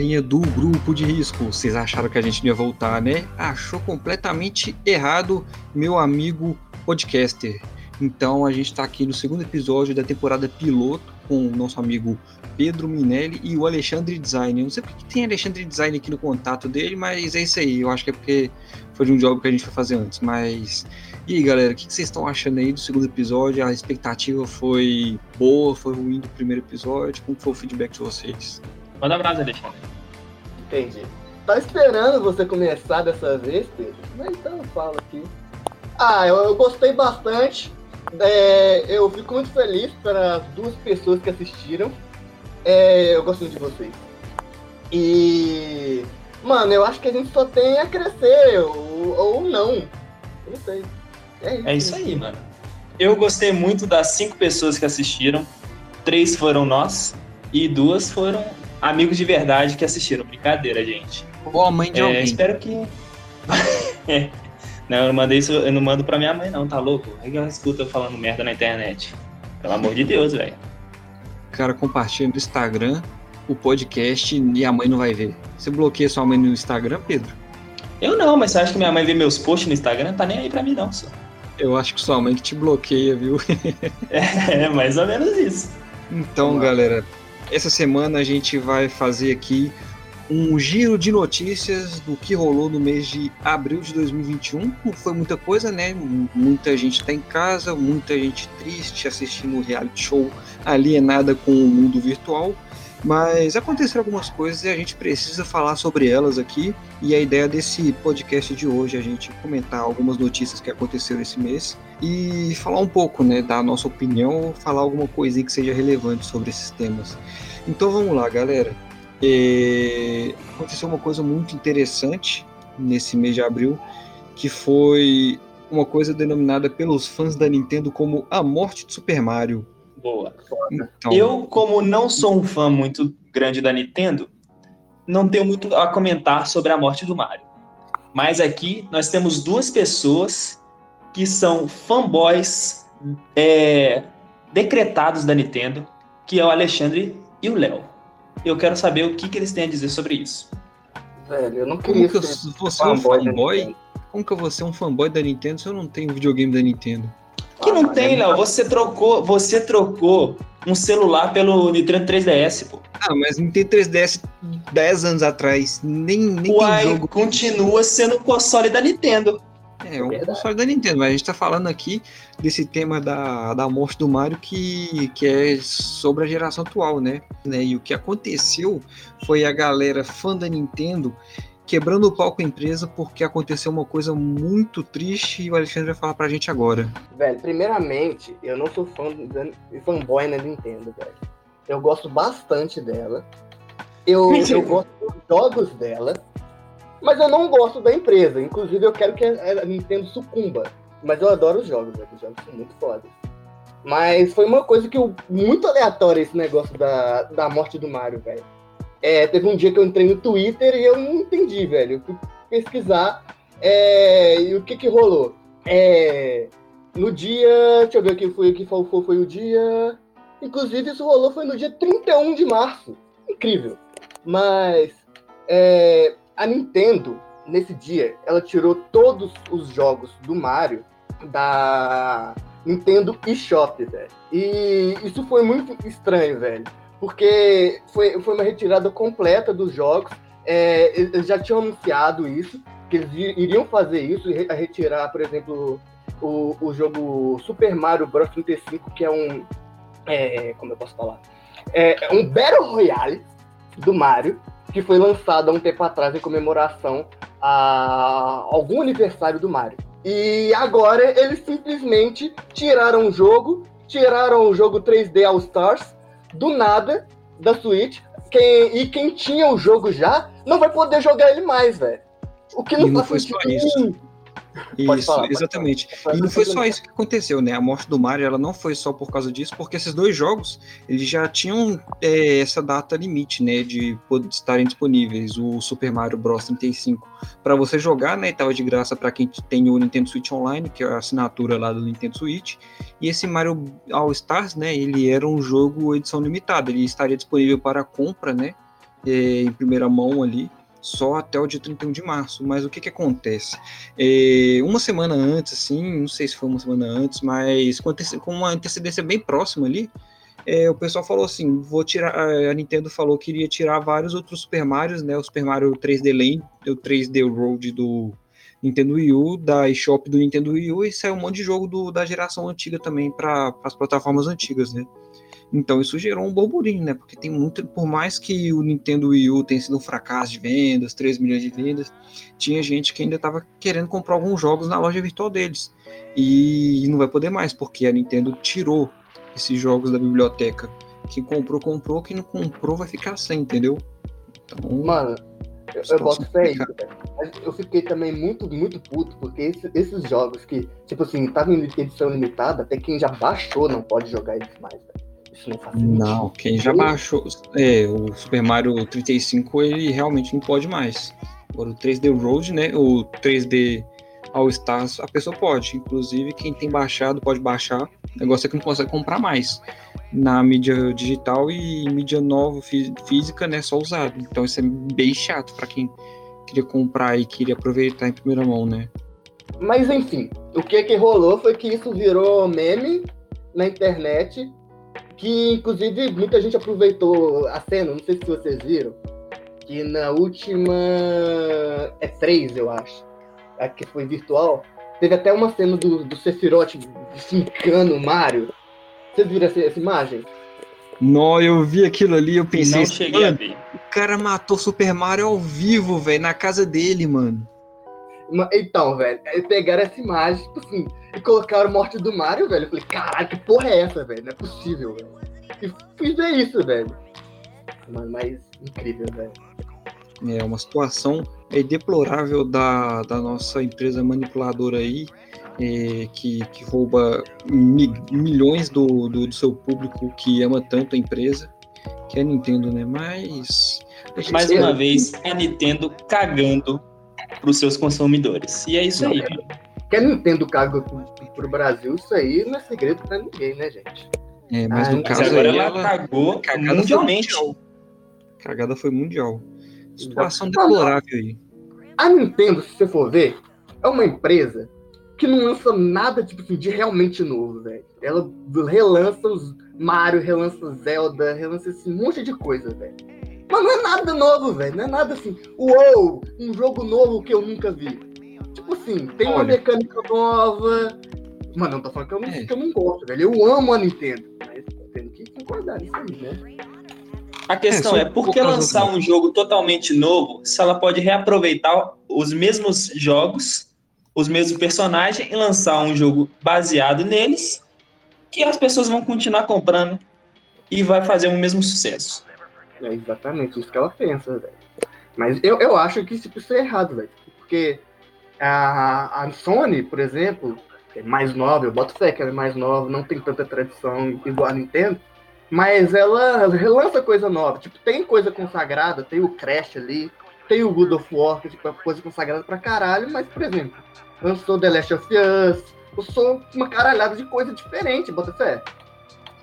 Galerinha do grupo de risco. Vocês acharam que a gente ia voltar, né? Achou completamente errado, meu amigo podcaster. Então a gente está aqui no segundo episódio da temporada piloto com o nosso amigo Pedro Minelli e o Alexandre Design. Eu não sei porque tem Alexandre Design aqui no contato dele, mas é isso aí. Eu acho que é porque foi de um jogo que a gente foi fazer antes. Mas e aí, galera, o que vocês estão achando aí do segundo episódio? A expectativa foi boa, foi ruim do primeiro episódio? Como foi o feedback de vocês? Manda abraço, Alexandre. Entendi. Tá esperando você começar dessa vez, Pedro? Mas então eu falo aqui. Ah, eu, eu gostei bastante. É, eu fico muito feliz pelas duas pessoas que assistiram. É, eu gosto muito de vocês. E. Mano, eu acho que a gente só tem a crescer, ou, ou não. Eu não sei. É isso, é isso aí, mano. Eu gostei muito das cinco pessoas que assistiram. Três foram nós e duas foram amigos de verdade que assistiram. Brincadeira, gente. Ou a mãe de é, alguém. Espero que. não, eu não mandei isso, eu não mando pra minha mãe, não, tá louco? Aí ela escuta eu falando merda na internet. Pelo amor de Deus, velho. Cara, compartilha no Instagram o podcast e a mãe não vai ver. Você bloqueia sua mãe no Instagram, Pedro? Eu não, mas você acha que minha mãe vê meus posts no Instagram? Tá nem aí pra mim, não, só. Eu acho que sua mãe que te bloqueia, viu? é, mais ou menos isso. Então, galera, essa semana a gente vai fazer aqui um giro de notícias do que rolou no mês de abril de 2021. Não foi muita coisa, né? Muita gente está em casa, muita gente triste assistindo o reality show alienada com o mundo virtual. Mas aconteceram algumas coisas e a gente precisa falar sobre elas aqui. E a ideia desse podcast de hoje é a gente comentar algumas notícias que aconteceram esse mês e falar um pouco, né, da nossa opinião, falar alguma coisinha que seja relevante sobre esses temas. Então vamos lá, galera. É... Aconteceu uma coisa muito interessante nesse mês de abril, que foi uma coisa denominada pelos fãs da Nintendo como a morte de Super Mario. Boa. Então... Eu, como não sou um fã muito grande da Nintendo, não tenho muito a comentar sobre a morte do Mario. Mas aqui nós temos duas pessoas que são fanboys é, decretados da Nintendo, que é o Alexandre e o Léo. Eu quero saber o que, que eles têm a dizer sobre isso. Velho, eu não queria Como que eu, você é um fanboy? Como que eu vou ser um fanboy da Nintendo se eu não tenho videogame da Nintendo? Que não ah, tem, Léo. Você trocou, você trocou um celular pelo Nintendo 3DS, pô. Ah, mas Nintendo 3DS 10 anos atrás, nem, nem Uai, tem jogo. continua sendo o console da Nintendo. É, um console da Nintendo, mas a gente tá falando aqui desse tema da, da morte do Mario que, que é sobre a geração atual, né? né? E o que aconteceu foi a galera fã da Nintendo quebrando o pau com a empresa porque aconteceu uma coisa muito triste e o Alexandre vai falar pra gente agora. Velho, primeiramente, eu não sou fã de fanboy na Nintendo, velho. Eu gosto bastante dela. Eu, eu gosto dos jogos dela. Mas eu não gosto da empresa. Inclusive, eu quero que a Nintendo sucumba. Mas eu adoro os jogos, velho. Os jogos são muito fodas. Mas foi uma coisa que eu, muito aleatória esse negócio da, da morte do Mario, velho. É, teve um dia que eu entrei no Twitter e eu não entendi, velho. Eu fui pesquisar é, e o que que rolou. É, no dia. Deixa eu ver o que foi, o que foi, foi o dia. Inclusive, isso rolou foi no dia 31 de março. Incrível. Mas é, a Nintendo, nesse dia, ela tirou todos os jogos do Mario da Nintendo eShop, velho. E isso foi muito estranho, velho. Porque foi, foi uma retirada completa dos jogos. É, eles já tinham anunciado isso, que eles iriam fazer isso, retirar, por exemplo, o, o jogo Super Mario Bros. 35, que é um. É, como eu posso falar? É, é um Battle Royale do Mario, que foi lançado há um tempo atrás em comemoração a algum aniversário do Mario. E agora eles simplesmente tiraram o jogo tiraram o jogo 3D All Stars do nada da Switch. Quem, e quem tinha o jogo já não vai poder jogar ele mais, velho. O que não, não foi só isso. Falar, exatamente. E não foi só isso que aconteceu, né? A morte do Mario, ela não foi só por causa disso, porque esses dois jogos, eles já tinham é, essa data limite, né, de estarem disponíveis. O Super Mario Bros 35 para você jogar, né, estava de graça para quem tem o Nintendo Switch Online, que é a assinatura lá do Nintendo Switch. E esse Mario All Stars, né, ele era um jogo edição limitada, ele estaria disponível para compra, né, é, em primeira mão ali só até o dia 31 de março. Mas o que que acontece? É, uma semana antes, assim, não sei se foi uma semana antes, mas com uma antecedência bem próxima ali, é, o pessoal falou assim, vou tirar, a Nintendo falou que iria tirar vários outros Super Marios, né, o Super Mario 3D Land, o 3D Road do Nintendo Wii U, da eShop do Nintendo Wii U, e saiu um monte de jogo do, da geração antiga também para as plataformas antigas, né. Então isso gerou um burburinho, né? Porque tem muito, por mais que o Nintendo Wii U tenha sido um fracasso de vendas, 3 milhões de vendas, tinha gente que ainda estava querendo comprar alguns jogos na loja virtual deles. E não vai poder mais, porque a Nintendo tirou esses jogos da biblioteca. Quem comprou, comprou, quem não comprou vai ficar sem, entendeu? Então, Mano, eu, eu boto fé isso, Mas eu fiquei também muito, muito puto, porque esse, esses jogos que, tipo assim, estavam em edição limitada, até quem já baixou não pode jogar eles mais, velho. Isso não faz sentido. Não, quem já baixou. É, o Super Mario 35 ele realmente não pode mais. Agora o 3D Road, né? O 3D All Stars, a pessoa pode. Inclusive, quem tem baixado pode baixar. O negócio é que não consegue comprar mais na mídia digital e mídia nova, física, né? Só usado. Então isso é bem chato para quem queria comprar e queria aproveitar em primeira mão, né? Mas enfim, o que que rolou foi que isso virou meme na internet que inclusive muita gente aproveitou a cena, não sei se vocês viram, que na última é 3, eu acho, a que foi virtual, teve até uma cena do, do Sephiroth fincando o Mario. Vocês viram essa, essa imagem? Não, eu vi aquilo ali, eu pensei, não cheguei a ver. o cara matou Super Mario ao vivo, velho, na casa dele, mano. Então, velho, pegaram essa imagem, tipo assim, e colocaram morte do Mario, velho. Eu falei, caralho, que porra é essa, velho? Não é possível, velho. E fiz ver isso, velho. Mas, mas incrível, velho. É uma situação é, deplorável da, da nossa empresa manipuladora aí, é, que, que rouba mi, milhões do, do, do, seu público que ama tanto a empresa, que é a Nintendo, né? Mas. Mais uma vez, a Nintendo cagando para os seus consumidores. E é isso aí. Que a Nintendo caga pro Brasil, isso aí não é segredo para ninguém, né, gente? É, mas no caso agora aí, ela, cagou mundialmente. Foi Cagada foi mundial. Situação deplorável aí. A Nintendo, se você for ver, é uma empresa que não lança nada tipo assim, de realmente novo, velho. Ela relança os Mario, relança Zelda, relança esse monte de coisa, velho. Mas não é nada novo, velho. Não é nada assim, uou, um jogo novo que eu nunca vi. Tipo assim, tem Olha. uma mecânica nova. Mano, não tô falando que eu não, é. que eu não gosto, velho. Eu amo a Nintendo. Mas tenho que concordar nisso aí, né? A questão é, é por que lançar um jogo totalmente novo se ela pode reaproveitar os mesmos jogos, os mesmos personagens e lançar um jogo baseado neles que as pessoas vão continuar comprando e vai fazer o mesmo sucesso. É exatamente isso que ela pensa, velho. Mas eu, eu acho que isso é errado, velho. Porque a, a Sony, por exemplo, é mais nova, eu boto fé que ela é mais nova, não tem tanta tradição igual a Nintendo, mas ela relança coisa nova. Tipo, tem coisa consagrada, tem o Crash ali, tem o God of War, que é tipo, coisa consagrada pra caralho, mas, por exemplo, lançou The Last of Us, eu sou uma caralhada de coisa diferente, bota fé.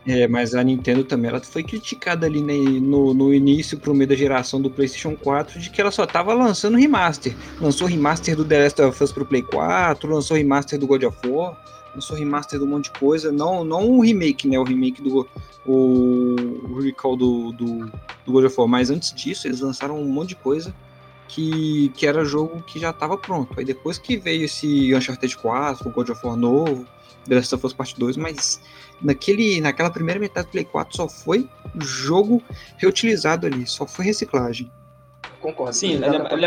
É, mas a Nintendo também ela foi criticada ali né, no, no início, pro meio da geração do PlayStation 4, de que ela só tava lançando remaster. Lançou remaster do The Last of Us pro Play 4, lançou remaster do God of War, lançou remaster do um monte de coisa. Não, não o remake, né? O remake do o, o recall do, do, do God of War. Mas antes disso, eles lançaram um monte de coisa que, que era jogo que já estava pronto. Aí depois que veio esse Uncharted 4, o God of War novo, The Last of Us Part 2, mas naquele, naquela primeira metade do Play 4 só foi jogo reutilizado ali, só foi reciclagem. Concordo. Sim,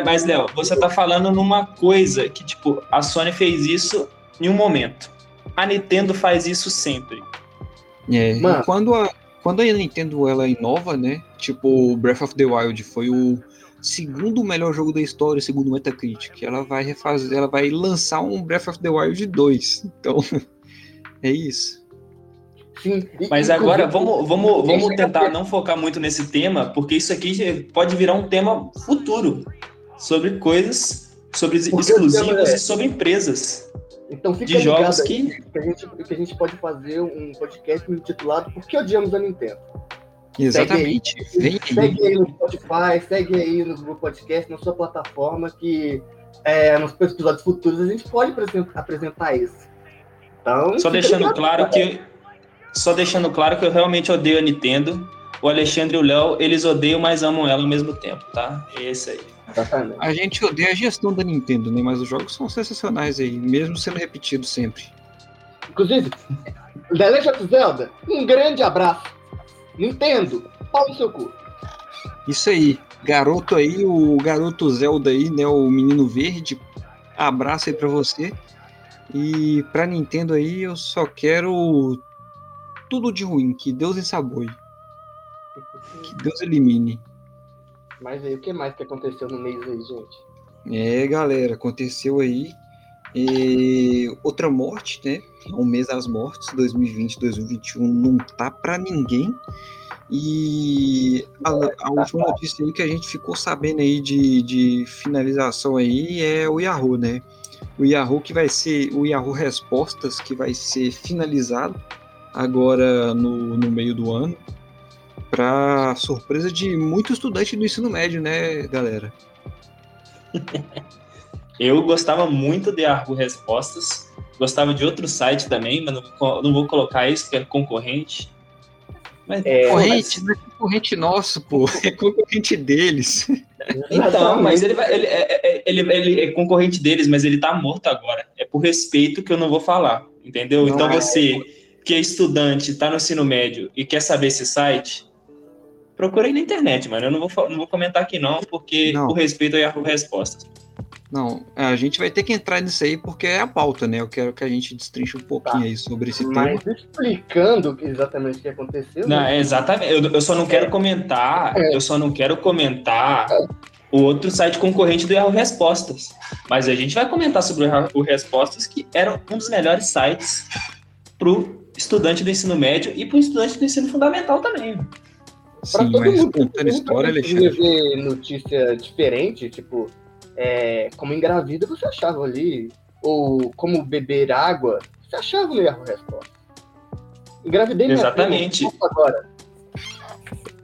mas Léo, você tá falando numa coisa que, tipo, a Sony fez isso em um momento. A Nintendo faz isso sempre. É, Mano. quando a, quando a Nintendo ela inova, né? Tipo, Breath of the Wild foi o segundo melhor jogo da história, segundo o Metacritic. Ela vai refazer, ela vai lançar um Breath of the Wild 2. Então, é isso. Sim. Mas agora vamos, vamos, vamos tentar não focar muito nesse tema, porque isso aqui pode virar um tema futuro sobre coisas, sobre exclusivos é... e sobre empresas. Então fica de jogos que... que... a gente, que a gente pode fazer um podcast intitulado Por que odiamos a Nintendo? Exatamente. Segue aí, segue aí no Spotify, segue aí no Google Podcast, na sua plataforma, que é, nos episódios futuros a gente pode apresentar isso. Então, só deixando claro que só deixando claro que eu realmente odeio a Nintendo. O Alexandre e o Léo, eles odeiam, mas amam ela ao mesmo tempo, tá? É isso aí. A gente odeia a gestão da Nintendo, né? Mas os jogos são sensacionais aí, mesmo sendo repetidos sempre. Inclusive, The Legend of Zelda, um grande abraço. Nintendo, pau no seu cu. Isso aí, garoto aí, o garoto Zelda aí, né? O menino verde, abraço aí pra você. E pra Nintendo aí, eu só quero tudo de ruim, que Deus ensaboe. Que Deus elimine. Mas aí, o que mais que aconteceu no mês aí, gente? É, galera, aconteceu aí e outra morte, né? Um mês das mortes, 2020, 2021 não tá para ninguém. E a, a, última notícia aí que a gente ficou sabendo aí de, de finalização aí é o Yahoo, né? O Yahoo que vai ser o Yahoo Respostas que vai ser finalizado agora no, no meio do ano, para surpresa de muito estudante do ensino médio, né, galera? Eu gostava muito de Yahoo Respostas, gostava de outro site também, mas não, não vou colocar isso, que é concorrente. Mas, é, concorrente, mas... não é concorrente nosso, pô, é concorrente deles. Então, mas ele, vai, ele, é, é, ele, ele, é concorrente deles, mas ele tá morto agora. É por respeito que eu não vou falar, entendeu? Não, então é. você que é estudante, está no ensino médio e quer saber esse site, procurei na internet, mano. Eu não vou, não vou comentar aqui não, porque não. por respeito ao Yahoo Respostas. Não, a gente vai ter que entrar nisso aí porque é a pauta, né? Eu quero que a gente destrinche um pouquinho tá. aí sobre esse Mas tema. explicando exatamente o que aconteceu. Não, né? exatamente. Eu, eu, só não quero comentar, é. eu só não quero comentar o outro site concorrente do Yahoo Respostas. Mas a gente vai comentar sobre o Yahoo Respostas, que era um dos melhores sites pro estudante do ensino médio e para o estudante do ensino fundamental também. Para todo mundo, contando história, Alexandre. ver notícia diferente, tipo, é, como engravida, você achava ali, ou como beber água, você achava no Yahoo Resposta. Engravidei Exatamente. agora.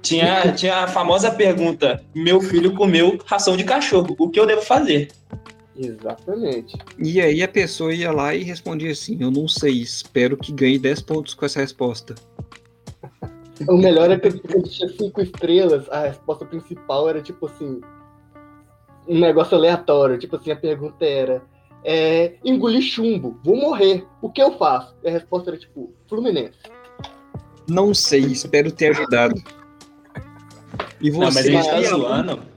Tinha, tinha a famosa pergunta: meu filho comeu ração de cachorro, o que eu devo fazer? Exatamente. E aí a pessoa ia lá e respondia assim: Eu não sei, espero que ganhe 10 pontos com essa resposta. o melhor é que ele tinha 5 estrelas, a resposta principal era tipo assim: um negócio aleatório. Tipo assim, a pergunta era: é, engolir chumbo, vou morrer, o que eu faço? E a resposta era tipo: Fluminense. Não sei, espero ter ajudado. E você, não, mas a gente tá zoando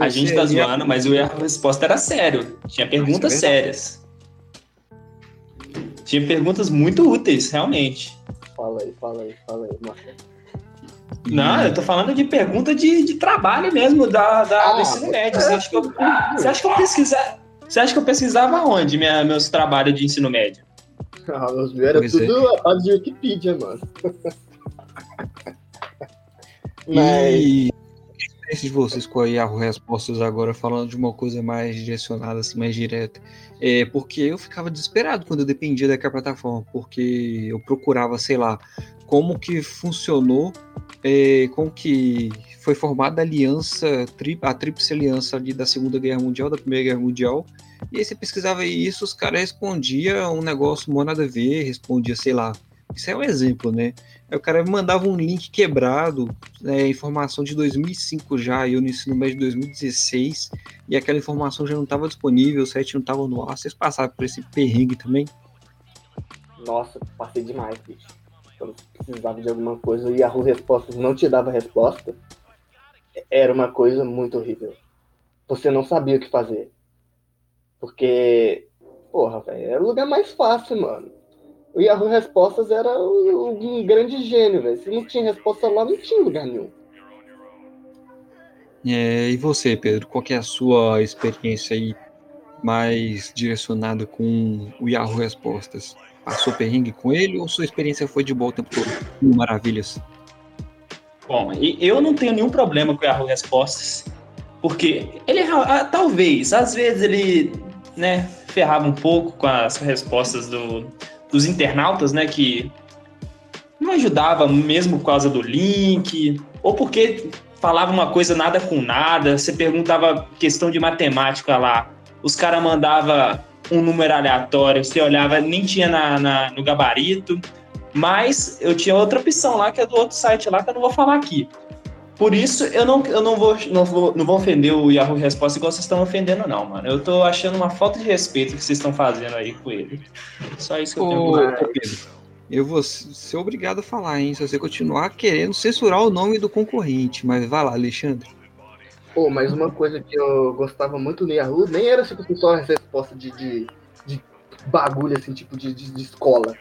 a gente tá zoando, mas a resposta era sério. Tinha perguntas é sérias. Tinha perguntas muito úteis, realmente. Fala aí, fala aí, fala aí, Marcos. Não, eu tô falando de pergunta de, de trabalho mesmo, da, da ah, do ensino médio. Você acha que eu, você acha que eu pesquisava? Você acha que eu pesquisava onde minha, meus trabalhos de ensino médio? Ah, meus eram tudo é. a base de Wikipedia, mano. Mas... E de vocês com a Yahoo Respostas agora falando de uma coisa mais direcionada, assim, mais direta. É porque eu ficava desesperado quando eu dependia daquela plataforma, porque eu procurava, sei lá, como que funcionou, é, como que foi formada a aliança, a tríplice aliança ali da Segunda Guerra Mundial, da Primeira Guerra Mundial, e aí você pesquisava isso, os caras respondiam um negócio mó nada a ver, respondia, sei lá, isso é um exemplo, né? Aí o cara mandava um link quebrado, né, informação de 2005 já, e eu no ensino médio de 2016, e aquela informação já não estava disponível, o site não estava no ar. Vocês passaram por esse perrengue também? Nossa, passei demais, bicho. Quando precisava de alguma coisa e a Respostas não te dava resposta, era uma coisa muito horrível. Você não sabia o que fazer. Porque, porra, velho, era o lugar mais fácil, mano o Yahoo Respostas era um grande gênio, velho. Se não tinha resposta lá, não tinha lugar nenhum. É, e você, Pedro, qual é a sua experiência aí mais direcionada com o Yahoo Respostas? Passou perrengue com ele ou sua experiência foi de boa o tempo todo? Maravilhas. Bom, eu não tenho nenhum problema com o Yahoo Respostas, porque ele ah, talvez, às vezes ele, né, ferrava um pouco com as respostas do, dos internautas, né, que não ajudava mesmo por causa do link, ou porque falava uma coisa nada com nada, você perguntava questão de matemática lá, os caras mandavam um número aleatório, você olhava, nem tinha na, na, no gabarito, mas eu tinha outra opção lá, que é do outro site lá, que eu não vou falar aqui. Por isso, eu não, eu não, vou, não, vou, não vou ofender o Yahoo Resposta igual vocês estão ofendendo, não, mano. Eu tô achando uma falta de respeito que vocês estão fazendo aí com ele. Só isso que eu tenho Ô, Pedro, eu vou ser obrigado a falar, hein? Se você continuar querendo censurar o nome do concorrente. Mas vai lá, Alexandre. Pô, mas uma coisa que eu gostava muito no Yahoo nem era tipo só a resposta de, de, de bagulho, assim, tipo de, de, de escola.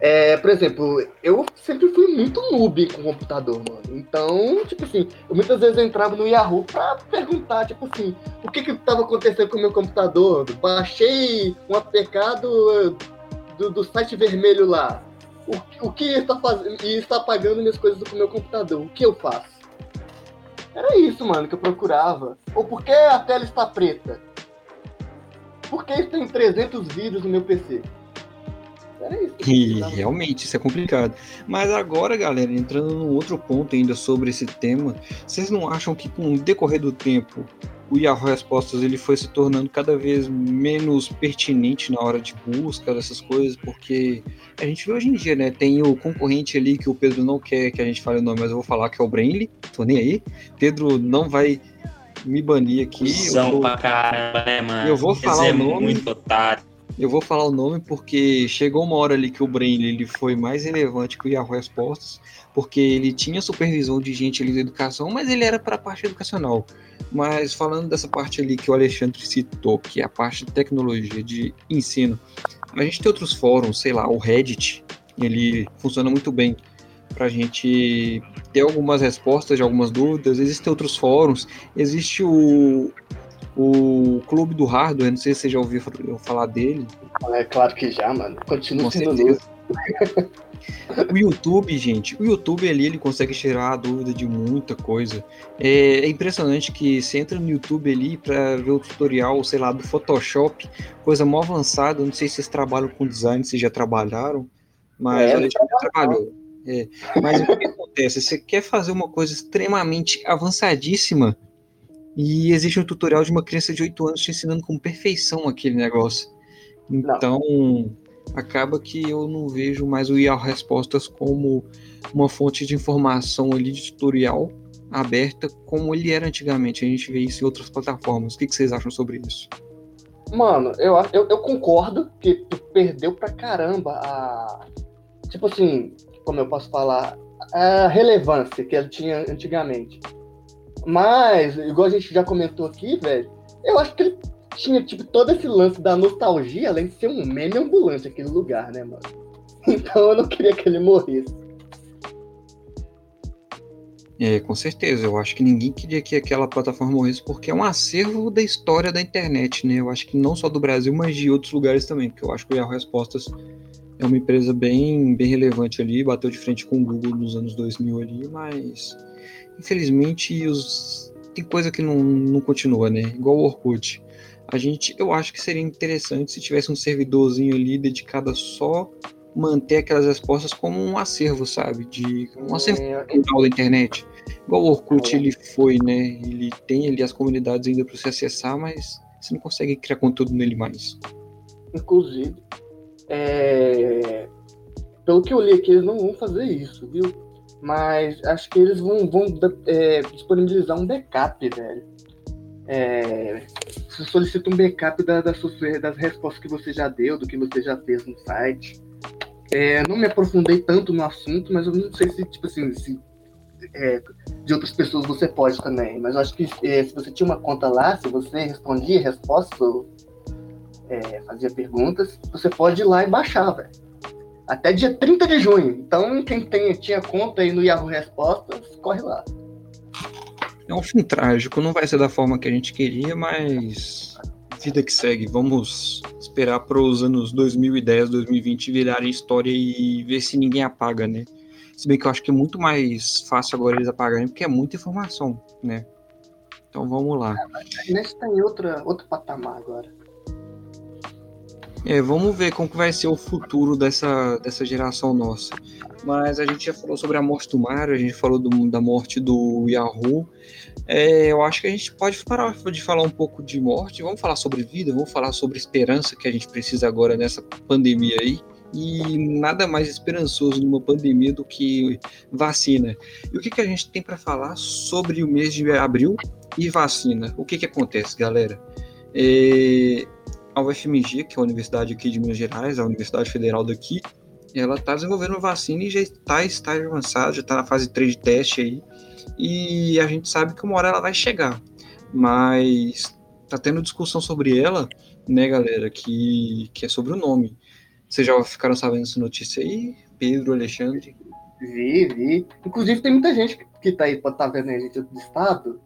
É, por exemplo, eu sempre fui muito noob com computador, mano. Então, tipo assim, eu muitas vezes entrava no Yahoo pra perguntar, tipo assim, o que que tava acontecendo com o meu computador? Baixei um APK do, do, do site vermelho lá. O, o que está fazendo e está apagando minhas coisas do meu computador? O que eu faço? Era isso, mano, que eu procurava. Ou por que a tela está preta? Por que tem 300 vídeos no meu PC? E realmente isso é complicado. Mas agora, galera, entrando num outro ponto ainda sobre esse tema, vocês não acham que com o decorrer do tempo o Yahoo Respostas ele foi se tornando cada vez menos pertinente na hora de busca dessas coisas, porque a gente vê hoje em dia, né? Tem o concorrente ali que o Pedro não quer que a gente fale o nome, mas eu vou falar que é o Brainly, tô nem aí. Pedro não vai me banir aqui. São vou... pra caramba, né, mano? Eu vou falar o nome. muito otário. Eu vou falar o nome porque chegou uma hora ali que o Brain ele foi mais relevante que o Yahoo Respostas, porque ele tinha supervisão de gente ali da educação, mas ele era para a parte educacional. Mas falando dessa parte ali que o Alexandre citou, que é a parte de tecnologia, de ensino, a gente tem outros fóruns, sei lá, o Reddit, ele funciona muito bem para a gente ter algumas respostas de algumas dúvidas. Existem outros fóruns, existe o, o Clube do Hardware, não sei se você já ouviu falar dele. É claro que já, mano. Continua sendo luz. o YouTube, gente, o YouTube ali ele consegue tirar a dúvida de muita coisa. É, é impressionante que você entra no YouTube ali para ver o tutorial, sei lá, do Photoshop, coisa mó avançada. Não sei se vocês trabalham com design, se já trabalharam, mas é, a gente já trabalhou. É, mas o que acontece? Você quer fazer uma coisa extremamente avançadíssima, e existe um tutorial de uma criança de 8 anos te ensinando com perfeição aquele negócio. Então, não. acaba que eu não vejo mais o Yahoo Respostas como uma fonte de informação ali de tutorial aberta como ele era antigamente. A gente vê isso em outras plataformas. O que, que vocês acham sobre isso? Mano, eu, eu, eu, concordo que tu perdeu pra caramba a. Tipo assim, como eu posso falar, a relevância que ele tinha antigamente. Mas, igual a gente já comentou aqui, velho, eu acho que ele tinha, tipo, todo esse lance da nostalgia, além de ser um meme ambulante aquele lugar, né, mano? Então eu não queria que ele morresse. É, com certeza. Eu acho que ninguém queria que aquela plataforma morresse, porque é um acervo da história da internet, né? Eu acho que não só do Brasil, mas de outros lugares também, porque eu acho que o Yahoo Respostas é uma empresa bem, bem relevante ali, bateu de frente com o Google nos anos 2000 ali, mas infelizmente, os... tem coisa que não, não continua, né? Igual o Orkut. A gente, eu acho que seria interessante se tivesse um servidorzinho ali dedicado a só manter aquelas respostas como um acervo, sabe? De um acervo é, da internet. Igual o Orkut é. ele foi, né? Ele tem ali as comunidades ainda para você acessar, mas você não consegue criar conteúdo nele mais. Inclusive, é... pelo que eu li aqui, eles não vão fazer isso, viu? Mas acho que eles vão, vão é, disponibilizar um backup, velho. É, você solicita um backup da, da das respostas que você já deu, do que você já fez no site. É, não me aprofundei tanto no assunto, mas eu não sei se, tipo assim, se, é, de outras pessoas você pode também. Mas eu acho que é, se você tinha uma conta lá, se você respondia respostas ou é, fazia perguntas, você pode ir lá e baixar, velho. Até dia 30 de junho. Então, quem tem, tinha conta aí no Yahoo Respostas, corre lá. É um fim trágico, não vai ser da forma que a gente queria, mas vida que segue. Vamos esperar para os anos 2010, 2020 virarem história e ver se ninguém apaga, né? Se bem que eu acho que é muito mais fácil agora eles apagarem, porque é muita informação, né? Então vamos lá. É, a internet está em outra, outro patamar agora. É, vamos ver como que vai ser o futuro dessa, dessa geração nossa. Mas a gente já falou sobre a morte do Mario, a gente falou do, da morte do Yahoo. É, eu acho que a gente pode parar de falar um pouco de morte, vamos falar sobre vida, vamos falar sobre esperança que a gente precisa agora nessa pandemia aí. E nada mais esperançoso numa pandemia do que vacina. E o que, que a gente tem para falar sobre o mês de abril e vacina? O que, que acontece, galera? É, a UFMG, que é a universidade aqui de Minas Gerais, a Universidade Federal daqui, ela está desenvolvendo uma vacina e já está em estágio avançado, já está na fase 3 de teste aí, e a gente sabe que uma hora ela vai chegar, mas tá tendo discussão sobre ela, né, galera, que, que é sobre o nome. Vocês já ficaram sabendo essa notícia aí, Pedro, Alexandre? Vi, vi. Inclusive tem muita gente que tá aí, pode estar tá vendo a gente do estado,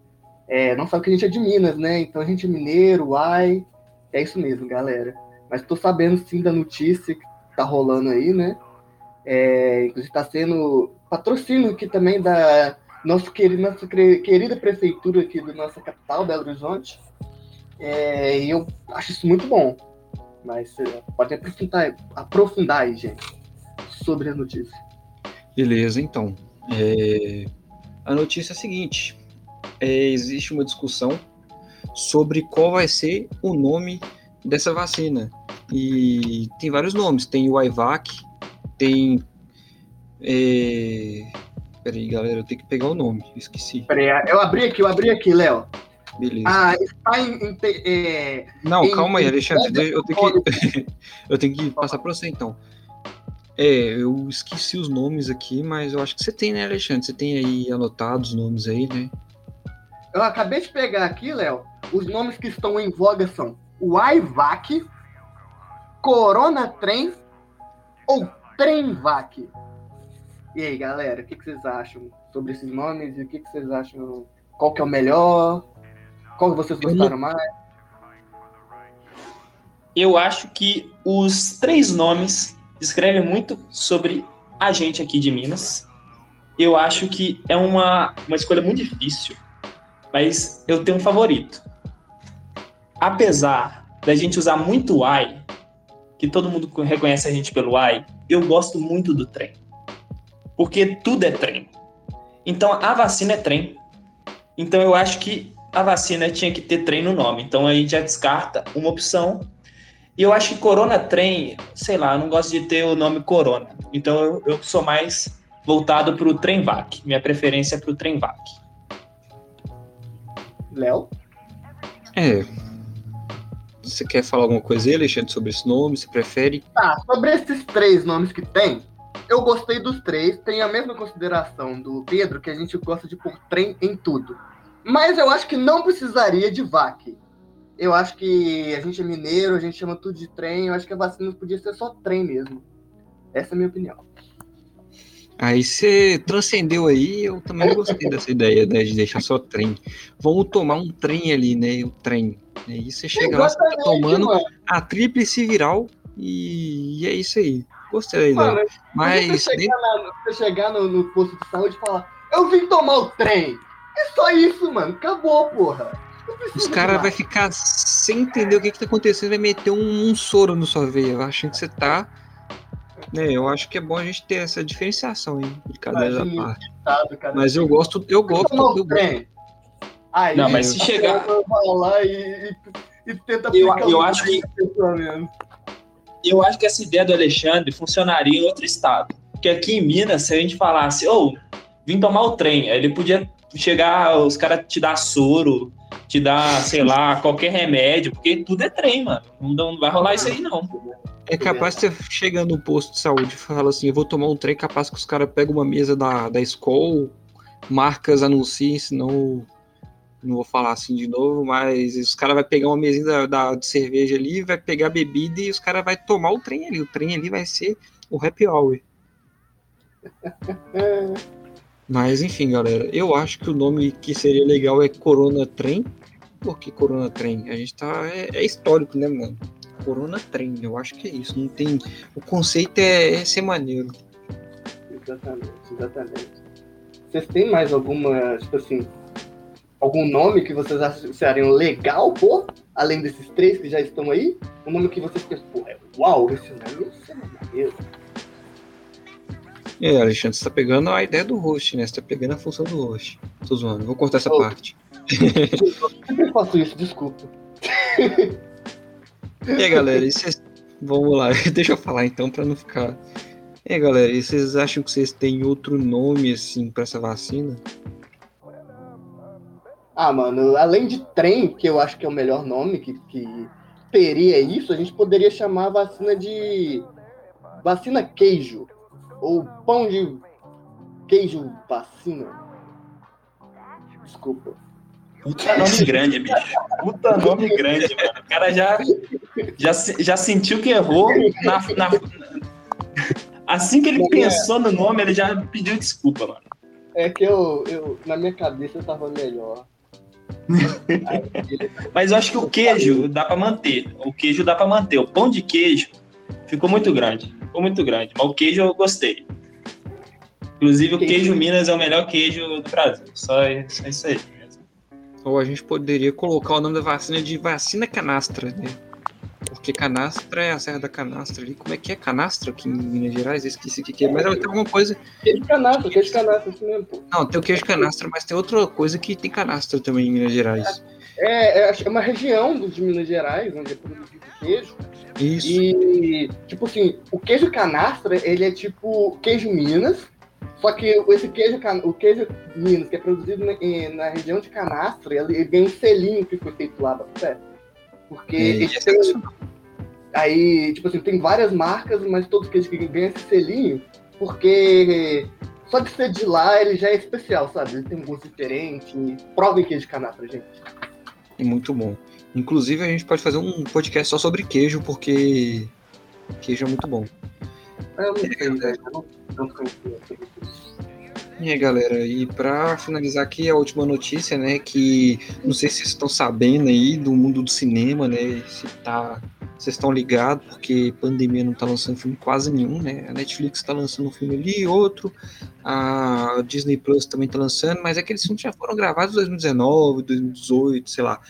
é, não sabe que a gente é de Minas, né? Então a gente é mineiro, uai, é isso mesmo, galera. Mas tô sabendo sim da notícia que tá rolando aí, né? É, inclusive tá sendo patrocínio aqui também da nosso querido, nossa querida prefeitura aqui da nossa capital, Belo Horizonte. É, e eu acho isso muito bom. Mas é, pode aprofundar, aprofundar aí, gente, sobre a notícia. Beleza, então. É, a notícia é a seguinte: é, existe uma discussão sobre qual vai ser o nome dessa vacina. E tem vários nomes, tem o IVAC, tem. É... Peraí, galera, eu tenho que pegar o nome, esqueci. Peraí, eu abri aqui, eu abri aqui, Léo. Beleza. Ah, está em. em é, Não, em, calma aí, Alexandre. Eu tenho que, eu tenho que passar para você então. É, eu esqueci os nomes aqui, mas eu acho que você tem, né, Alexandre? Você tem aí anotados os nomes aí, né? Eu acabei de pegar aqui, Léo, os nomes que estão em voga são o IVAC, Corona Trem ou Tremvac. E aí, galera, o que, que, vocês acham sobre esses nomes e o que, que, vocês acham? Qual que é o melhor? Qual que vocês gostaram mais? Eu acho que os três nomes descrevem muito sobre a gente aqui de Minas. Eu acho que é uma, uma escolha muito difícil, mas eu tenho um favorito apesar da gente usar muito o I, que todo mundo reconhece a gente pelo I, eu gosto muito do trem. Porque tudo é trem. Então a vacina é trem. Então eu acho que a vacina tinha que ter trem no nome. Então a gente já descarta uma opção. E eu acho que Corona Trem, sei lá, eu não gosto de ter o nome Corona. Então eu, eu sou mais voltado para o Tremvac. Minha preferência é para o Tremvac. Léo? É, você quer falar alguma coisa aí, Alexandre, sobre esse nome? Você prefere? Tá, sobre esses três nomes que tem, eu gostei dos três. Tenho a mesma consideração do Pedro, que a gente gosta de pôr trem em tudo. Mas eu acho que não precisaria de VAC. Eu acho que a gente é mineiro, a gente chama tudo de trem. Eu acho que a vacina podia ser só trem mesmo. Essa é a minha opinião. Aí você transcendeu aí, eu também gostei dessa ideia né, de deixar só trem. Vamos tomar um trem ali, né? O trem. Aí você chega Exatamente, lá, tá tomando mano. a tríplice viral e, e, é isso aí. Gostei da ideia. Mas. Você chegar, na, você chegar no, no, posto de saúde e falar, eu vim tomar o trem. É só isso, mano. Acabou, porra. Os caras vão ficar sem entender o que, que tá acontecendo, vai meter um, um soro no sua veia, achando que você tá é, eu acho que é bom a gente ter essa diferenciação aí, de cada parte. Mas eu gosto, eu gosto. Eu gosto. Aí, não, mas se chegar. lá e, e, tenta eu, eu acho que Eu acho que essa ideia do Alexandre funcionaria em outro estado. Porque aqui em Minas, se a gente falasse, ô, oh, vim tomar o trem, aí ele podia chegar, os caras te dar soro, te dar, sei lá, qualquer remédio, porque tudo é trem, mano. Não, não vai rolar isso aí, não. É capaz de você chegar no posto de saúde e falar assim, eu vou tomar um trem, capaz que os caras pegam uma mesa da, da escola, marcas anunciem, senão não vou falar assim de novo, mas os caras vai pegar uma mesinha da, da, de cerveja ali, vai pegar bebida e os caras vai tomar o trem ali. O trem ali vai ser o Happy Hour. Mas enfim, galera, eu acho que o nome que seria legal é Corona Trem. Por que Corona Trem? A gente tá. É, é histórico, né, mano? Corona Trem, eu acho que é isso. Não tem. O conceito é, é ser maneiro. Exatamente, exatamente. Vocês têm mais alguma, tipo assim, algum nome que vocês achariam legal, pô? Além desses três que já estão aí? Um nome que vocês pensam, pô, é, uau, esse nome é maneiro. É, Alexandre, você tá pegando a ideia do host, né? Você tá pegando a função do host. Tô zoando, vou cortar essa oh. parte. Eu sempre faço isso, desculpa. E aí, galera, e vocês... vamos lá, deixa eu falar então pra não ficar. E aí, galera, e vocês acham que vocês têm outro nome assim pra essa vacina? Ah, mano, além de trem, que eu acho que é o melhor nome que, que teria isso, a gente poderia chamar a vacina de vacina queijo ou pão de queijo vacina. Desculpa. Puta nome grande, bicho. Puta nome grande, mano. O cara já, já, já sentiu que errou. Na, na... Assim que ele pensou no nome, ele já pediu desculpa, mano. É que eu, eu na minha cabeça eu tava melhor. Mas eu acho que o queijo dá para manter. O queijo dá para manter. O pão de queijo ficou muito grande. Ficou muito grande. Mas o queijo eu gostei. Inclusive, o queijo Minas é o melhor queijo do Brasil. Só, só isso aí. Ou a gente poderia colocar o nome da vacina de vacina canastra, né? Porque canastra é a Serra da Canastra ali. Como é que é canastra aqui em Minas Gerais? Eu esqueci o que, que é, mas tem alguma coisa. Queijo canastra, queijo canastra, assim mesmo, pô. Não, tem o queijo canastra, mas tem outra coisa que tem canastra também em Minas Gerais. É, é, é uma região de Minas Gerais onde é produzido queijo. Isso. E, tipo assim, o queijo canastra, ele é tipo queijo Minas, só que esse queijo, o queijo Minas, que é produzido na, na região de Canastra, ele, tem um selinho que foi feito lá, certo? Porque é, ele tem, aí, tipo assim, tem várias marcas, mas todos queijos que ganham esse selinho, porque só de ser de lá ele já é especial, sabe? Ele tem um gosto diferente. Provem queijo de canastra, gente. E muito bom. Inclusive, a gente pode fazer um podcast só sobre queijo, porque queijo é muito bom. Eu não sei, né? não, não E aí, galera, e para finalizar aqui a última notícia, né, que não sei se vocês estão sabendo aí do mundo do cinema, né, se tá, vocês estão ligados, porque pandemia não tá lançando filme quase nenhum, né, a Netflix tá lançando um filme ali, outro, a Disney Plus também tá lançando, mas aqueles filmes já foram gravados em 2019, 2018, sei lá,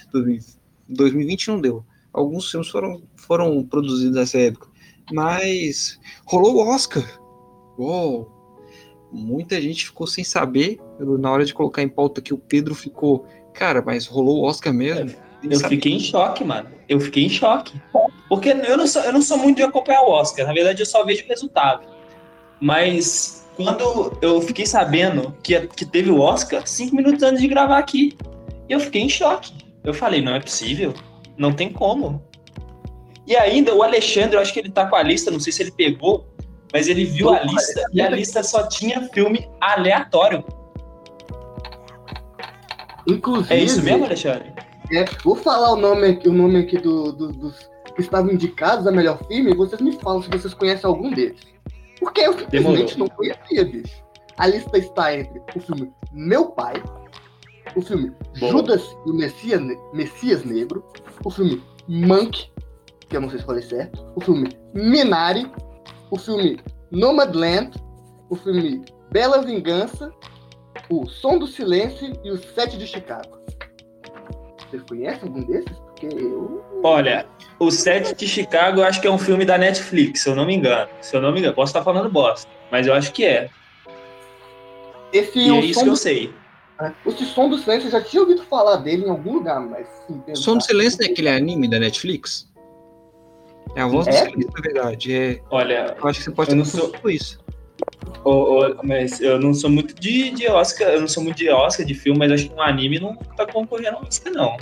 2020 não deu. Alguns filmes foram, foram produzidos nessa época. Mas rolou o Oscar. Uou! Muita gente ficou sem saber. Na hora de colocar em pauta que o Pedro ficou. Cara, mas rolou o Oscar mesmo? Eu fiquei em choque, mano. Eu fiquei em choque. Porque eu não sou, eu não sou muito de acompanhar o Oscar. Na verdade, eu só vejo o resultado. Mas quando eu fiquei sabendo que, que teve o Oscar, cinco minutos antes de gravar aqui, eu fiquei em choque. Eu falei, não é possível. Não tem como. E ainda o Alexandre, eu acho que ele tá com a lista, não sei se ele pegou, mas ele viu a lista e a lista só tinha filme aleatório. Inclusive. É isso mesmo, Alexandre? É, vou falar o nome aqui, o nome aqui do, do, dos que estavam indicados a melhor filme e vocês me falam se vocês conhecem algum deles. Porque eu simplesmente Demorou. não conhecia, bicho. A lista está entre o filme Meu Pai, o filme Bom. Judas e o Messias, Messias Negro, o filme Monk, que eu não sei se falei certo, o filme Minari, o filme Nomadland, o filme Bela Vingança, o Som do Silêncio e o Sete de Chicago. Você conhece algum desses? Porque eu... Olha, o Sete de Chicago eu acho que é um filme da Netflix, se eu não me engano. Se eu não me engano, posso estar falando bosta, mas eu acho que é. Esse e é, é isso que do... eu sei. É, esse Som do Silêncio, eu já tinha ouvido falar dele em algum lugar, mas... Sim, Som do Silêncio é aquele anime da Netflix? É a voz é? do silêncio, na verdade. É... Olha, eu acho que você pode ter não sou... isso. Oh, oh, mas eu não sou muito de, de Oscar, eu não sou muito de Oscar de filme, mas acho que um anime não tá concorrendo ao Oscar, não.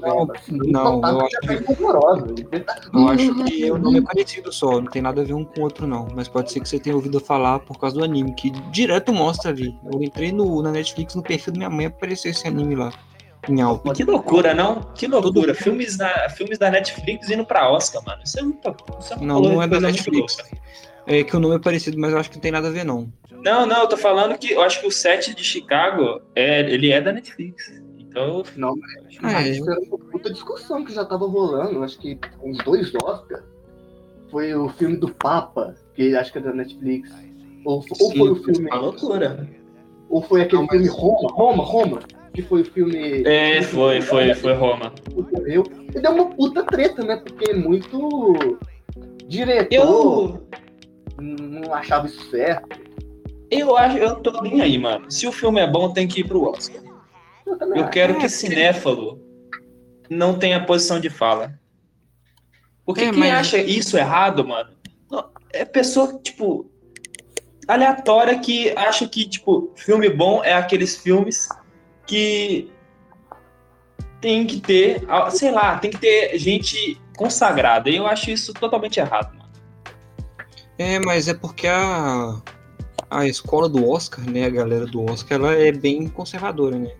Não, não, eu acho que. Eu acho que o nome é parecido só, não tem nada a ver um com o outro, não. Mas pode ser que você tenha ouvido falar por causa do anime, que direto mostra ali. Eu entrei no, na Netflix no perfil da minha mãe apareceu esse anime lá em alta. Que loucura, não? Que loucura. Filmes da, filmes da Netflix indo pra Oscar, mano. Isso é muito. Isso é não, não é da Netflix. É que o nome é parecido, mas eu acho que não tem nada a ver, não. Não, não, eu tô falando que eu acho que o set de Chicago, é, ele é da Netflix. Então. Não, mas é. era uma puta discussão que já tava rolando. Acho que uns dois Oscars. Foi o filme do Papa, que acho que é da Netflix. Ou, ou foi o filme. Uma loucura. Ou foi aquele não, filme Roma, Roma, Roma, que foi o filme. É, foi, foi, foi Roma. Morreu. E deu uma puta treta, né? Porque muito diretor eu... não achava isso certo. Eu acho, eu tô bem aí, mano. Se o filme é bom, tem que ir pro Oscar. Eu, eu quero que cinéfalo não tenha posição de fala. Porque é, quem mas... acha isso errado, mano, é pessoa, tipo, aleatória que acha que, tipo, filme bom é aqueles filmes que tem que ter, sei lá, tem que ter gente consagrada. E eu acho isso totalmente errado, mano. É, mas é porque a, a escola do Oscar, né, a galera do Oscar, ela é bem conservadora, né?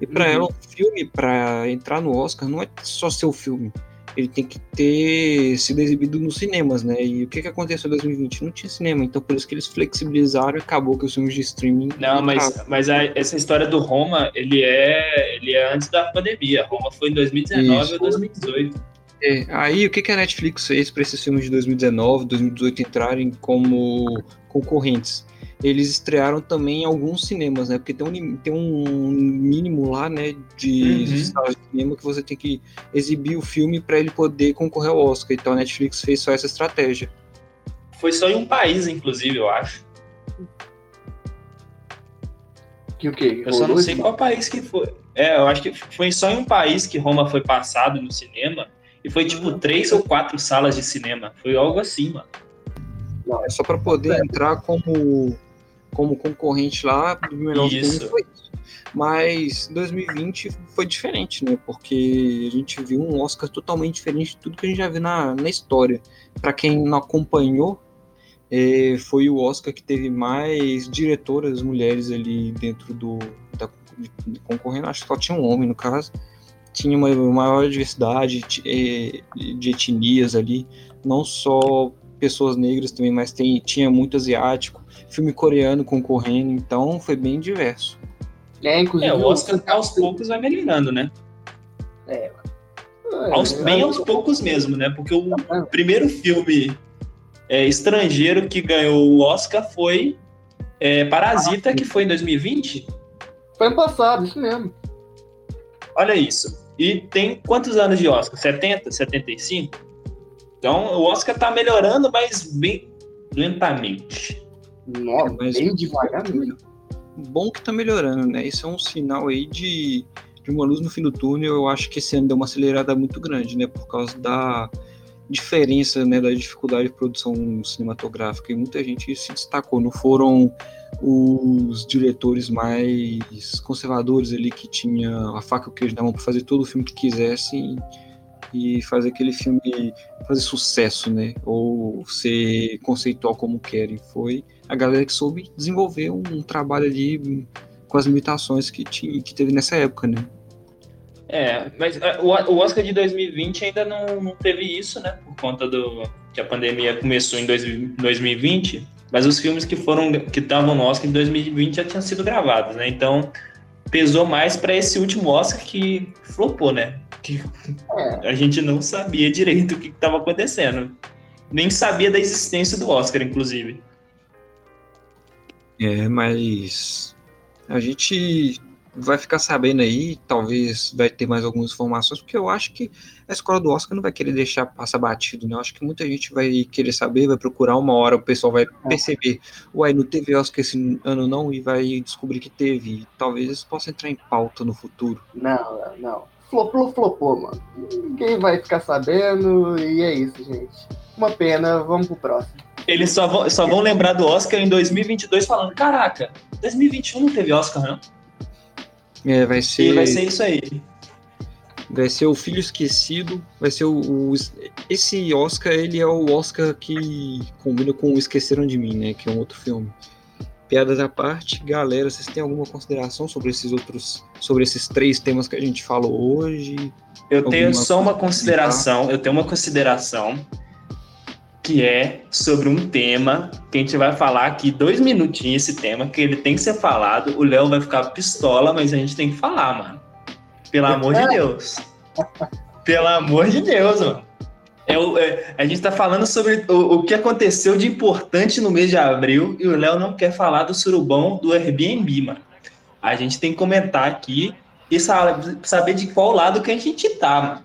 E para uhum. ela, o filme, para entrar no Oscar, não é só ser o filme ele tem que ter sido exibido nos cinemas, né? E o que, que aconteceu em 2020? Não tinha cinema, então por isso que eles flexibilizaram e acabou que os filmes de streaming. Não, mas, mas a, essa história do Roma, ele é, ele é antes da pandemia. Roma foi em 2019 isso. ou 2018. É, aí o que, que a Netflix fez para esses filmes de 2019, 2018 entrarem como concorrentes? Eles estrearam também em alguns cinemas, né? Porque tem um, tem um mínimo lá, né, de uhum. salas de cinema que você tem que exibir o filme para ele poder concorrer ao Oscar. Então a Netflix fez só essa estratégia. Foi só em um país, inclusive, eu acho. Que o quê? Eu só não sei qual país que foi. É, eu acho que foi só em um país que Roma foi passado no cinema. E foi tipo ah, três ou quatro salas de cinema. Foi algo assim, mano. Não, é só para poder entrar como como concorrente lá do melhor isso. filme foi isso. Mas 2020 foi diferente, né? Porque a gente viu um Oscar totalmente diferente de tudo que a gente já viu na, na história. Para quem não acompanhou, é, foi o Oscar que teve mais diretoras mulheres ali dentro do da, de, concorrendo. Acho que só tinha um homem no caso. Tinha uma maior diversidade de, é, de etnias ali, não só pessoas negras também, mas tem, tinha muito asiático, filme coreano concorrendo, então foi bem diverso. É, inclusive. É, o Oscar aos poucos vai melhorando, né? É. Aos, bem aos poucos mesmo, né? Porque o primeiro filme é, estrangeiro que ganhou o Oscar foi é, Parasita, que foi em 2020. Foi ano passado, isso mesmo. Olha isso. E tem quantos anos de Oscar? 70, 75? Então o Oscar tá melhorando, mas bem lentamente. Nossa, mas bem devagar mesmo. Bom que tá melhorando, né? Isso é um sinal aí de, de uma luz no fim do túnel. Eu acho que esse ano deu uma acelerada muito grande, né? Por causa da diferença, né? Da dificuldade de produção cinematográfica. E muita gente se destacou. Não foram os diretores mais conservadores ali que tinha a faca e o queijo na mão para fazer todo o filme que quisessem e fazer aquele filme fazer sucesso, né? Ou ser conceitual como querem. Foi a galera que soube desenvolver um trabalho ali com as limitações que, tinha, que teve nessa época, né? É, mas é, o Oscar de 2020 ainda não, não teve isso, né? Por conta do que a pandemia começou em 2020, mas os filmes que foram que estavam no Oscar em 2020 já tinham sido gravados, né? Então pesou mais para esse último Oscar que flopou, né? Que é. a gente não sabia direito o que estava acontecendo. Nem sabia da existência do Oscar, inclusive. É, mas a gente vai ficar sabendo aí, talvez vai ter mais algumas informações, porque eu acho que a escola do Oscar não vai querer deixar passar batido, né? Eu acho que muita gente vai querer saber, vai procurar uma hora, o pessoal vai é. perceber, uai, não teve Oscar esse ano não, e vai descobrir que teve. E talvez isso possa entrar em pauta no futuro. Não, não. Flopou, flopou, mano. Ninguém vai ficar sabendo, e é isso, gente. Uma pena, vamos pro próximo. Eles só vão, só vão lembrar do Oscar em 2022 falando, caraca, 2021 não teve Oscar, não? É, vai ser. E vai ser isso aí. Vai ser o Filho Esquecido. Vai ser o, o, Esse Oscar, ele é o Oscar que combina com o Esqueceram de Mim, né? Que é um outro filme. Piadas à parte, galera, vocês têm alguma consideração sobre esses outros. Sobre esses três temas que a gente falou hoje? Eu tenho só uma consideração. Eu tenho uma consideração que é sobre um tema que a gente vai falar aqui dois minutinhos esse tema, que ele tem que ser falado. O Léo vai ficar pistola, mas a gente tem que falar, mano. Pelo amor de Deus. Pelo amor de Deus, mano. É, é, a gente tá falando sobre o, o, que aconteceu de importante no mês de abril e o Léo não quer falar do surubão do Airbnb, mano. A gente tem que comentar aqui e saber de qual lado que a gente tá, mano.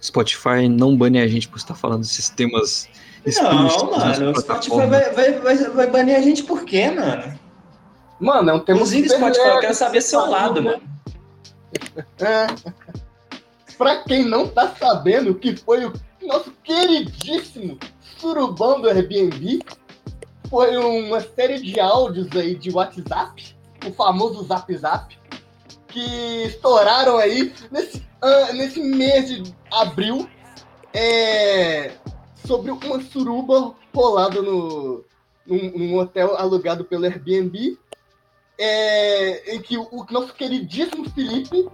Spotify não bane a gente por estar falando desses temas não, mano, o Spotify vai, vai, vai, vai banir a gente por quê, mano? Mano, é um tema Inclusive, Spotify, eu quero saber seu lado, mano. É. pra quem não tá sabendo, que foi o nosso queridíssimo surubão do Airbnb, foi uma série de áudios aí de WhatsApp, o famoso Zap Zap, que estouraram aí nesse, uh, nesse mês de abril. É, sobre uma suruba rolada no, num, num hotel alugado pelo Airbnb, é, em que o, o, nosso queridíssimo Felipe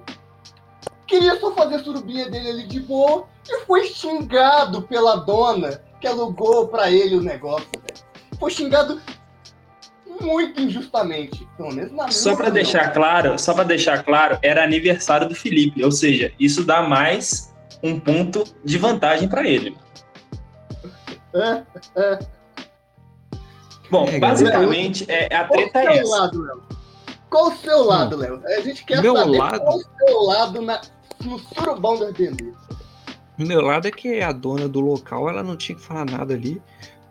queria só fazer a surubinha dele ali de boa e foi xingado pela dona que alugou para ele o negócio. Foi xingado muito injustamente, pelo menos na Só para deixar claro, só para deixar claro, era aniversário do Felipe, ou seja, isso dá mais um ponto de vantagem para ele. Bom, é, basicamente, é, a treta é essa. Lado, Qual o seu lado, Léo? A gente quer Meu saber lado... qual o seu lado na, no surubão do Airbnb. Meu lado é que a dona do local ela não tinha que falar nada ali,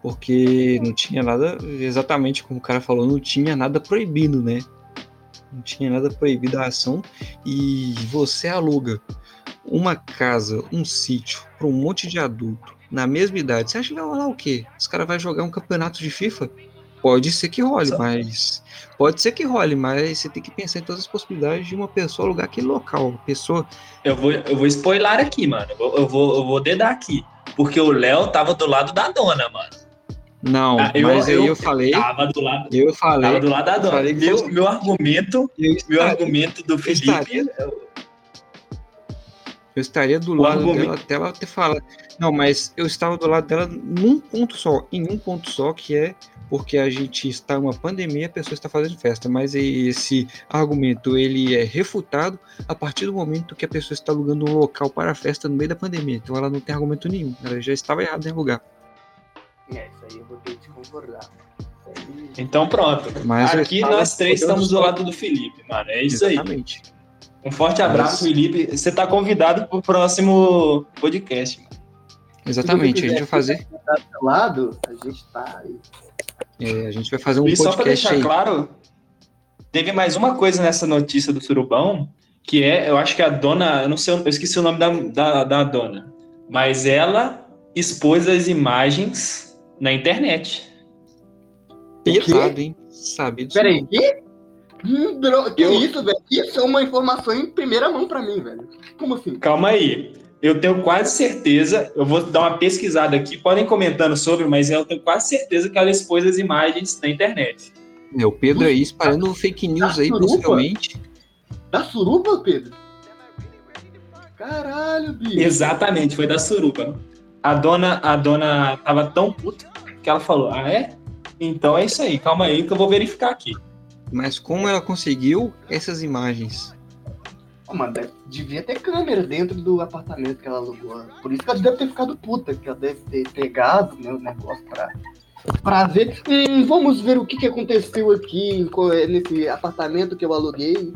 porque não tinha nada, exatamente como o cara falou, não tinha nada proibido, né? Não tinha nada proibido a ação e você aluga uma casa, um sítio para um monte de adulto na mesma idade, você acha que vai rolar o quê? Os caras vão jogar um campeonato de FIFA? Pode ser que role, Só. mas. Pode ser que role, mas você tem que pensar em todas as possibilidades de uma pessoa alugar aquele local. Pessoa. Eu vou, eu vou spoiler aqui, mano. Eu vou, eu vou, dedar aqui. Porque o Léo tava do lado da dona, mano. Não, ah, eu, mas aí eu, eu, falei. Tava do lado. Eu falei. Tava do lado da dona. Meu, meu argumento. meu argumento do Felipe. Estaria, eu estaria do lado argumento... dela até ela ter falado. Não, mas eu estava do lado dela num ponto só, em um ponto só, que é porque a gente está em uma pandemia, a pessoa está fazendo festa, mas esse argumento ele é refutado a partir do momento que a pessoa está alugando um local para a festa no meio da pandemia. Então ela não tem argumento nenhum, ela já estava errada em alugar. É, isso aí eu vou ter que concordar. Então pronto. Mas Aqui nós três estamos do lado do Felipe, mano. É isso Exatamente. aí. Um forte abraço, Felipe. Você está convidado para o próximo podcast. Exatamente, a gente vai fazer. Do lado, a gente tá aí. É, a gente vai fazer um e podcast. Só para deixar aí. claro, teve mais uma coisa nessa notícia do Surubão, que é, eu acho que a dona, eu não sei, eu esqueci o nome da, da, da dona, mas ela expôs as imagens na internet. Pesado, hein? Sabe disso. Peraí, que? Hum, que eu... isso, velho? Isso é uma informação em primeira mão para mim, velho. Como assim? Calma aí. Eu tenho quase certeza, eu vou dar uma pesquisada aqui, podem comentando sobre, mas eu tenho quase certeza que ela expôs as imagens na internet. O Pedro aí espalhando fake news aí, suruba? possivelmente. Da suruba, Pedro? Caralho, bicho. Exatamente, foi da suruba. A dona, a dona tava tão puta que ela falou: Ah, é? Então é isso aí, calma aí que eu vou verificar aqui. Mas como ela conseguiu essas imagens? Oh, mano, devia ter câmera dentro do apartamento que ela alugou. Por isso que ela deve ter ficado puta, que ela deve ter pegado né, o negócio pra, pra ver. Hum, vamos ver o que, que aconteceu aqui nesse apartamento que eu aluguei.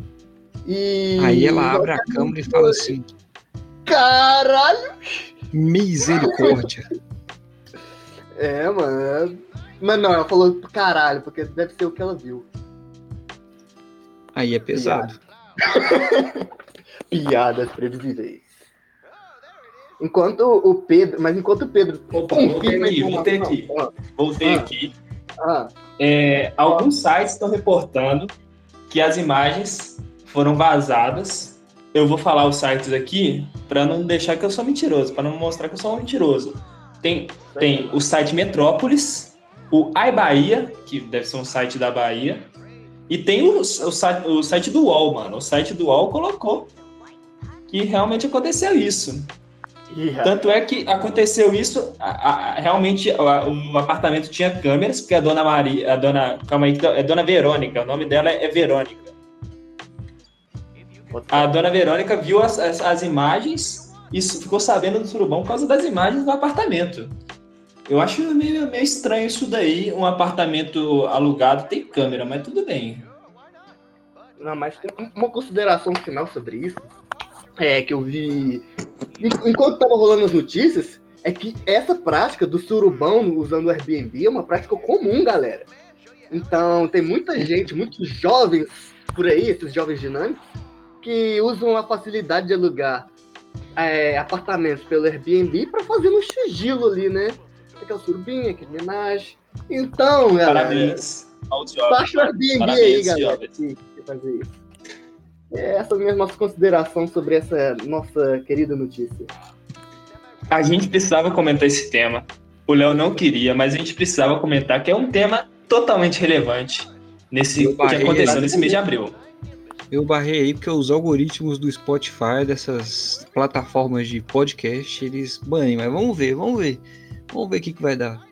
E. Aí ela abre a câmera e fala assim: Caralho! Misericórdia! É, mano. Mas não, ela falou caralho, porque deve ser o que ela viu. Aí é pesado. Piadas previsíveis. Enquanto o Pedro. Mas enquanto o Pedro. Opa, voltei aqui, voltei aqui. Voltei ah. aqui. Ah. É, alguns sites estão reportando que as imagens foram vazadas. Eu vou falar os sites aqui para não deixar que eu sou mentiroso, para não mostrar que eu sou um mentiroso. Tem, tem o site Metrópolis, o iBahia, que deve ser um site da Bahia, e tem o, o, site, o site do UOL, mano. O site do UOL colocou que realmente aconteceu isso. Yeah. Tanto é que aconteceu isso, a, a, realmente a, o apartamento tinha câmeras, porque a dona Maria, a dona, calma aí, é dona Verônica, o nome dela é Verônica. A dona Verônica viu as, as, as imagens e ficou sabendo do surubão por causa das imagens do apartamento. Eu acho meio, meio estranho isso daí, um apartamento alugado tem câmera, mas tudo bem. Não, mas tem uma consideração final sobre isso é, que eu vi enquanto tava rolando as notícias, é que essa prática do surubão usando o Airbnb é uma prática comum, galera. Então, tem muita gente, muitos jovens por aí, esses jovens dinâmicos, que usam a facilidade de alugar é, apartamentos pelo Airbnb para fazer um sigilo ali, né? Aquela surubinha, aquele homenagem. Então, galera. Parabéns. Baixa o Airbnb aí, galera. Que, que fazer isso. É essa mesma nossa consideração sobre essa nossa querida notícia. A gente precisava comentar esse tema. O Léo não queria, mas a gente precisava comentar que é um tema totalmente relevante nesse que aconteceu nesse mês de abril. Eu barrei aí porque os algoritmos do Spotify, dessas plataformas de podcast, eles banham. Mas vamos ver, vamos ver. Vamos ver o que, que vai dar.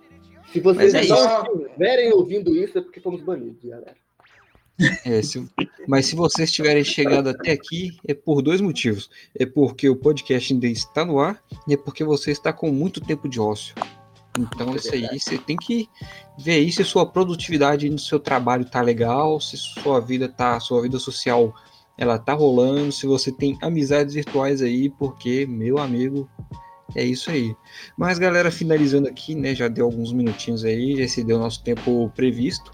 Se vocês é estiverem ouvindo isso, é porque fomos banidos, galera. É, se, mas se vocês tiverem chegado até aqui, é por dois motivos. É porque o podcast ainda está no ar e é porque você está com muito tempo de ócio. Então, é isso aí, você tem que ver aí se sua produtividade no seu trabalho tá legal, se sua vida tá, sua vida social ela tá rolando, se você tem amizades virtuais aí, porque, meu amigo, é isso aí. Mas, galera, finalizando aqui, né, já deu alguns minutinhos aí, já se deu nosso tempo previsto.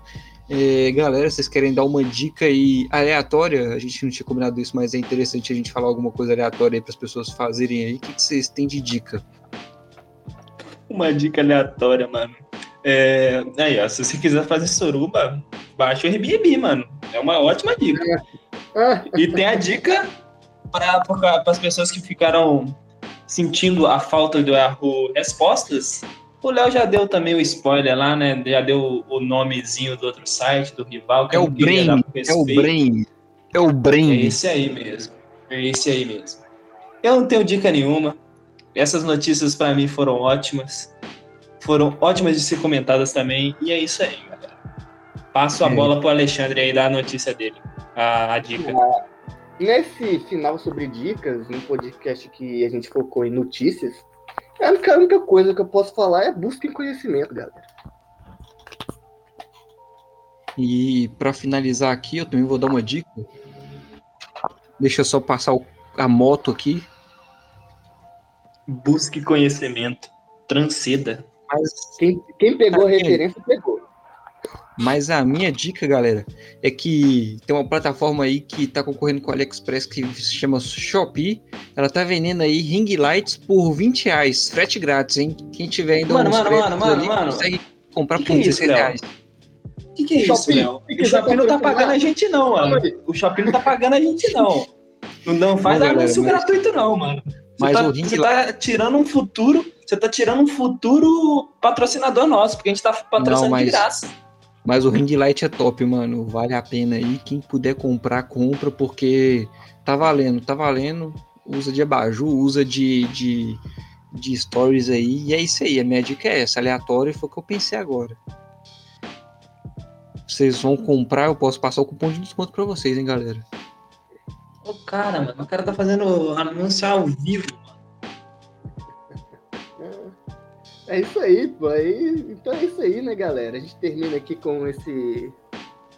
É, galera, vocês querem dar uma dica aí aleatória? A gente não tinha combinado isso, mas é interessante a gente falar alguma coisa aleatória aí para as pessoas fazerem aí. O que, que vocês têm de dica? Uma dica aleatória, mano. É, aí, ó, se você quiser fazer suruba, baixa o Airbnb, mano. É uma ótima dica. E tem a dica para as pessoas que ficaram sentindo a falta do erro respostas o Léo já deu também o spoiler lá, né? Já deu o nomezinho do outro site, do rival. é, o Brain, é o Brain. É o Brain. É esse aí mesmo. É esse aí mesmo. Eu não tenho dica nenhuma. Essas notícias para mim foram ótimas. Foram ótimas de ser comentadas também. E é isso aí, galera. Passo a é. bola pro Alexandre aí dar a notícia dele. A, a dica. Ah, nesse final sobre dicas, no podcast que a gente focou em notícias, a única, a única coisa que eu posso falar é busquem conhecimento, galera. E para finalizar aqui, eu também vou dar uma dica. Deixa eu só passar o, a moto aqui. Busque conhecimento. Transceda. Mas quem, quem pegou a referência, pegou. Mas a minha dica, galera, é que tem uma plataforma aí que tá concorrendo com o AliExpress que se chama Shopee. Ela tá vendendo aí ring lights por 20 reais, frete grátis, hein? Quem tiver ainda mano, mano, mano, mano, ali, mano, consegue comprar que por que 16 é reais. O que, que é isso, Léo? O Shopee não tá pagando a gente, não, mano. O Shopee não tá pagando a gente, não. Não faz não, anúncio galera, mas... gratuito, não, mano. Você mas tá, o ring você tá tirando um futuro. Você tá tirando um futuro patrocinador nosso, porque a gente tá patrocinando não, mas... de graça. Mas o ring light é top, mano. Vale a pena aí. Quem puder comprar, compra, porque tá valendo, tá valendo. Usa de abajur, usa de, de, de stories aí. E é isso aí. A minha dica é essa, aleatória, foi o que eu pensei agora. Vocês vão comprar, eu posso passar o cupom de desconto pra vocês, hein, galera. Ô, cara, mano, o cara tá fazendo anúncio ao vivo. É isso aí, pô. Então é isso aí, né, galera? A gente termina aqui com esse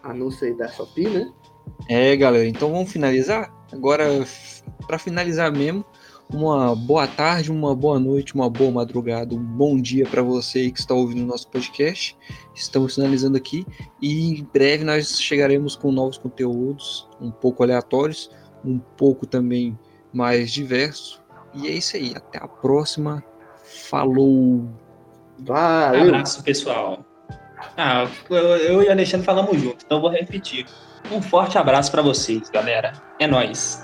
anúncio aí da Shopee, né? É, galera. Então vamos finalizar? Agora, para finalizar mesmo, uma boa tarde, uma boa noite, uma boa madrugada, um bom dia para você que está ouvindo o nosso podcast. Estamos finalizando aqui e em breve nós chegaremos com novos conteúdos, um pouco aleatórios, um pouco também mais diversos. E é isso aí. Até a próxima. Falou! Valeu. Abraço, pessoal. Ah, eu, e o Alexandre falamos junto, então vou repetir. Um forte abraço para vocês, galera. É nós.